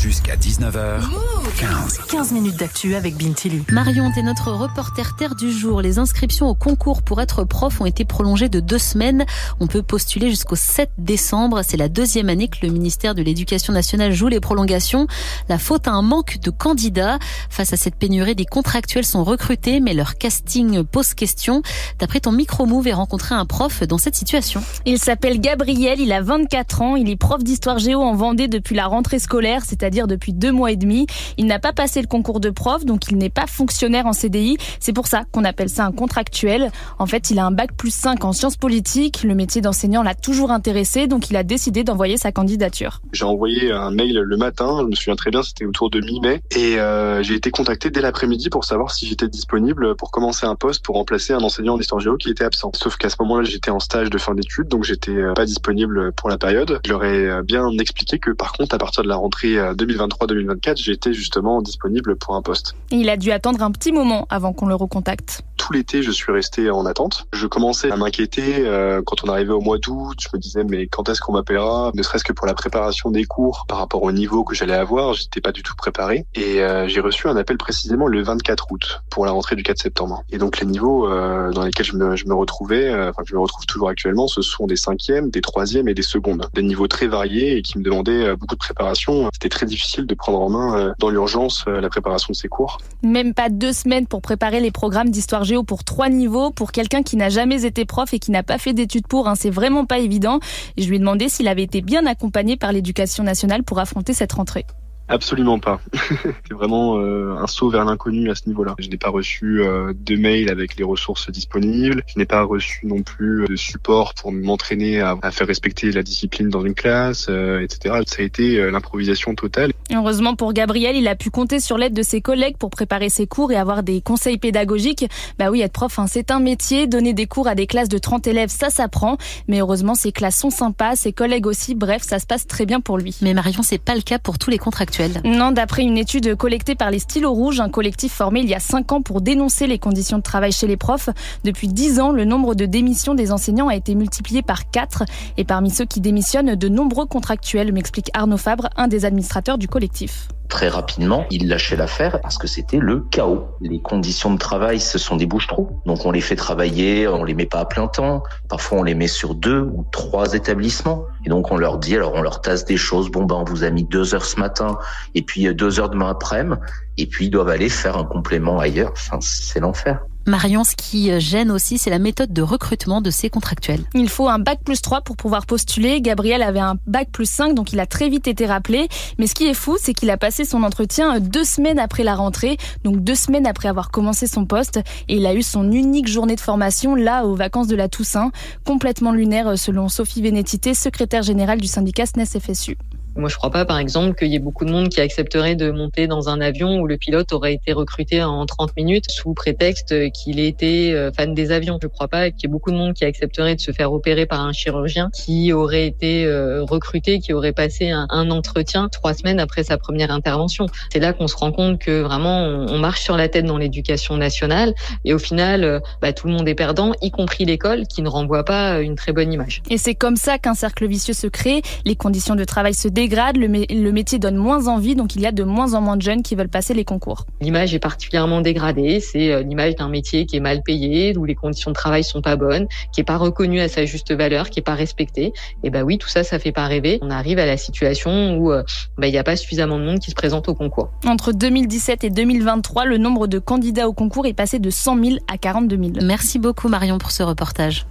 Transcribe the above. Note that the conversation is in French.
Jusqu'à 19h15. 15 minutes d'actu avec Bintili. Marion, t'es notre reporter terre du jour. Les inscriptions au concours pour être prof ont été prolongées de deux semaines. On peut postuler jusqu'au 7 décembre. C'est la deuxième année que le ministère de l'Éducation nationale joue les prolongations. La faute à un manque de candidats. Face à cette pénurie, des contractuels sont recrutés, mais leur casting pose question. D'après ton micro-move, et rencontré un prof dans cette situation. Il s'appelle Gabriel, il a 24 ans, il est prof d'histoire géo en Vendée depuis la rentrée scolaire, c'est-à-dire depuis deux mois et demi. Il n'a pas passé le concours de prof, donc il n'est pas fonctionnaire en CDI. C'est pour ça qu'on appelle ça un contractuel. En fait, il a un bac plus 5 en sciences politiques. Le métier d'enseignant l'a toujours intéressé, donc il a décidé d'envoyer sa candidature. J'ai envoyé un mail le matin, je me souviens très bien, c'était autour de mi-mai, et euh, j'ai été contacté dès l'après-midi pour savoir si j'étais disponible pour commencer un poste pour remplacer un enseignant en histoire géo qui était absent. Sauf qu'à ce moment-là, j'étais en stage de fin d'études, donc j'étais euh, pas disponible pour la période. Je leur ai euh, bien expliqué que par contre, à partir de la rentrée 2023-2024, j'étais justement disponible pour un poste. Et il a dû attendre un petit moment avant qu'on le recontacte tout l'été, je suis resté en attente. Je commençais à m'inquiéter euh, quand on arrivait au mois d'août. Je me disais, mais quand est-ce qu'on m'appellera? Ne serait-ce que pour la préparation des cours par rapport au niveau que j'allais avoir. J'étais pas du tout préparé. Et euh, j'ai reçu un appel précisément le 24 août pour la rentrée du 4 septembre. Et donc les niveaux euh, dans lesquels je me, je me retrouvais, enfin je me retrouve toujours actuellement, ce sont des cinquièmes, des troisièmes et des secondes. Des niveaux très variés et qui me demandaient beaucoup de préparation. C'était très difficile de prendre en main dans l'urgence la préparation de ces cours. Même pas deux semaines pour préparer les programmes d'histoire pour trois niveaux pour quelqu'un qui n'a jamais été prof et qui n'a pas fait d'études pour. Hein, c'est vraiment pas évident. Je lui ai demandé s'il avait été bien accompagné par l'éducation nationale pour affronter cette rentrée. Absolument pas. c'est vraiment euh, un saut vers l'inconnu à ce niveau-là. Je n'ai pas reçu euh, de mail avec les ressources disponibles. Je n'ai pas reçu non plus de support pour m'entraîner à, faire respecter la discipline dans une classe, euh, etc. Ça a été l'improvisation totale. Heureusement pour Gabriel, il a pu compter sur l'aide de ses collègues pour préparer ses cours et avoir des conseils pédagogiques. Bah oui, être prof, hein, c'est un métier. Donner des cours à des classes de 30 élèves, ça s'apprend. Mais heureusement, ses classes sont sympas, ses collègues aussi. Bref, ça se passe très bien pour lui. Mais Marion, c'est pas le cas pour tous les contractuels. Non, d'après une étude collectée par les Stylos Rouges, un collectif formé il y a 5 ans pour dénoncer les conditions de travail chez les profs, depuis 10 ans, le nombre de démissions des enseignants a été multiplié par 4. Et parmi ceux qui démissionnent, de nombreux contractuels, m'explique Arnaud Fabre, un des administrateurs du collectif très rapidement, ils lâchaient l'affaire parce que c'était le chaos. Les conditions de travail, ce sont des bouches-trous. Donc on les fait travailler, on les met pas à plein temps. Parfois on les met sur deux ou trois établissements. Et donc on leur dit, alors on leur tasse des choses. Bon ben on vous a mis deux heures ce matin et puis euh, deux heures demain après-midi. Et puis ils doivent aller faire un complément ailleurs. Enfin c'est l'enfer. Marion, ce qui gêne aussi, c'est la méthode de recrutement de ces contractuels. Il faut un bac plus 3 pour pouvoir postuler. Gabriel avait un bac plus 5, donc il a très vite été rappelé. Mais ce qui est fou, c'est qu'il a passé son entretien deux semaines après la rentrée, donc deux semaines après avoir commencé son poste. Et il a eu son unique journée de formation, là, aux vacances de la Toussaint, complètement lunaire selon Sophie Vénétité, secrétaire générale du syndicat SNES-FSU. Moi, je crois pas, par exemple, qu'il y ait beaucoup de monde qui accepterait de monter dans un avion où le pilote aurait été recruté en 30 minutes sous prétexte qu'il était euh, fan des avions. Je crois pas qu'il y ait beaucoup de monde qui accepterait de se faire opérer par un chirurgien qui aurait été euh, recruté, qui aurait passé un, entretien trois semaines après sa première intervention. C'est là qu'on se rend compte que vraiment on marche sur la tête dans l'éducation nationale et au final, euh, bah, tout le monde est perdant, y compris l'école qui ne renvoie pas une très bonne image. Et c'est comme ça qu'un cercle vicieux se crée. Les conditions de travail se dégrade, le, le, métier donne moins envie, donc il y a de moins en moins de jeunes qui veulent passer les concours. L'image est particulièrement dégradée, c'est euh, l'image d'un métier qui est mal payé, où les conditions de travail sont pas bonnes, qui est pas reconnu à sa juste valeur, qui est pas respecté. Et ben oui, tout ça, ça fait pas rêver. On arrive à la situation où euh, bah, il n'y a pas suffisamment de monde qui se présente au concours. Entre 2017 et 2023, le nombre de candidats au concours est passé de 100 000 à 42 000. Merci beaucoup Marion pour ce reportage.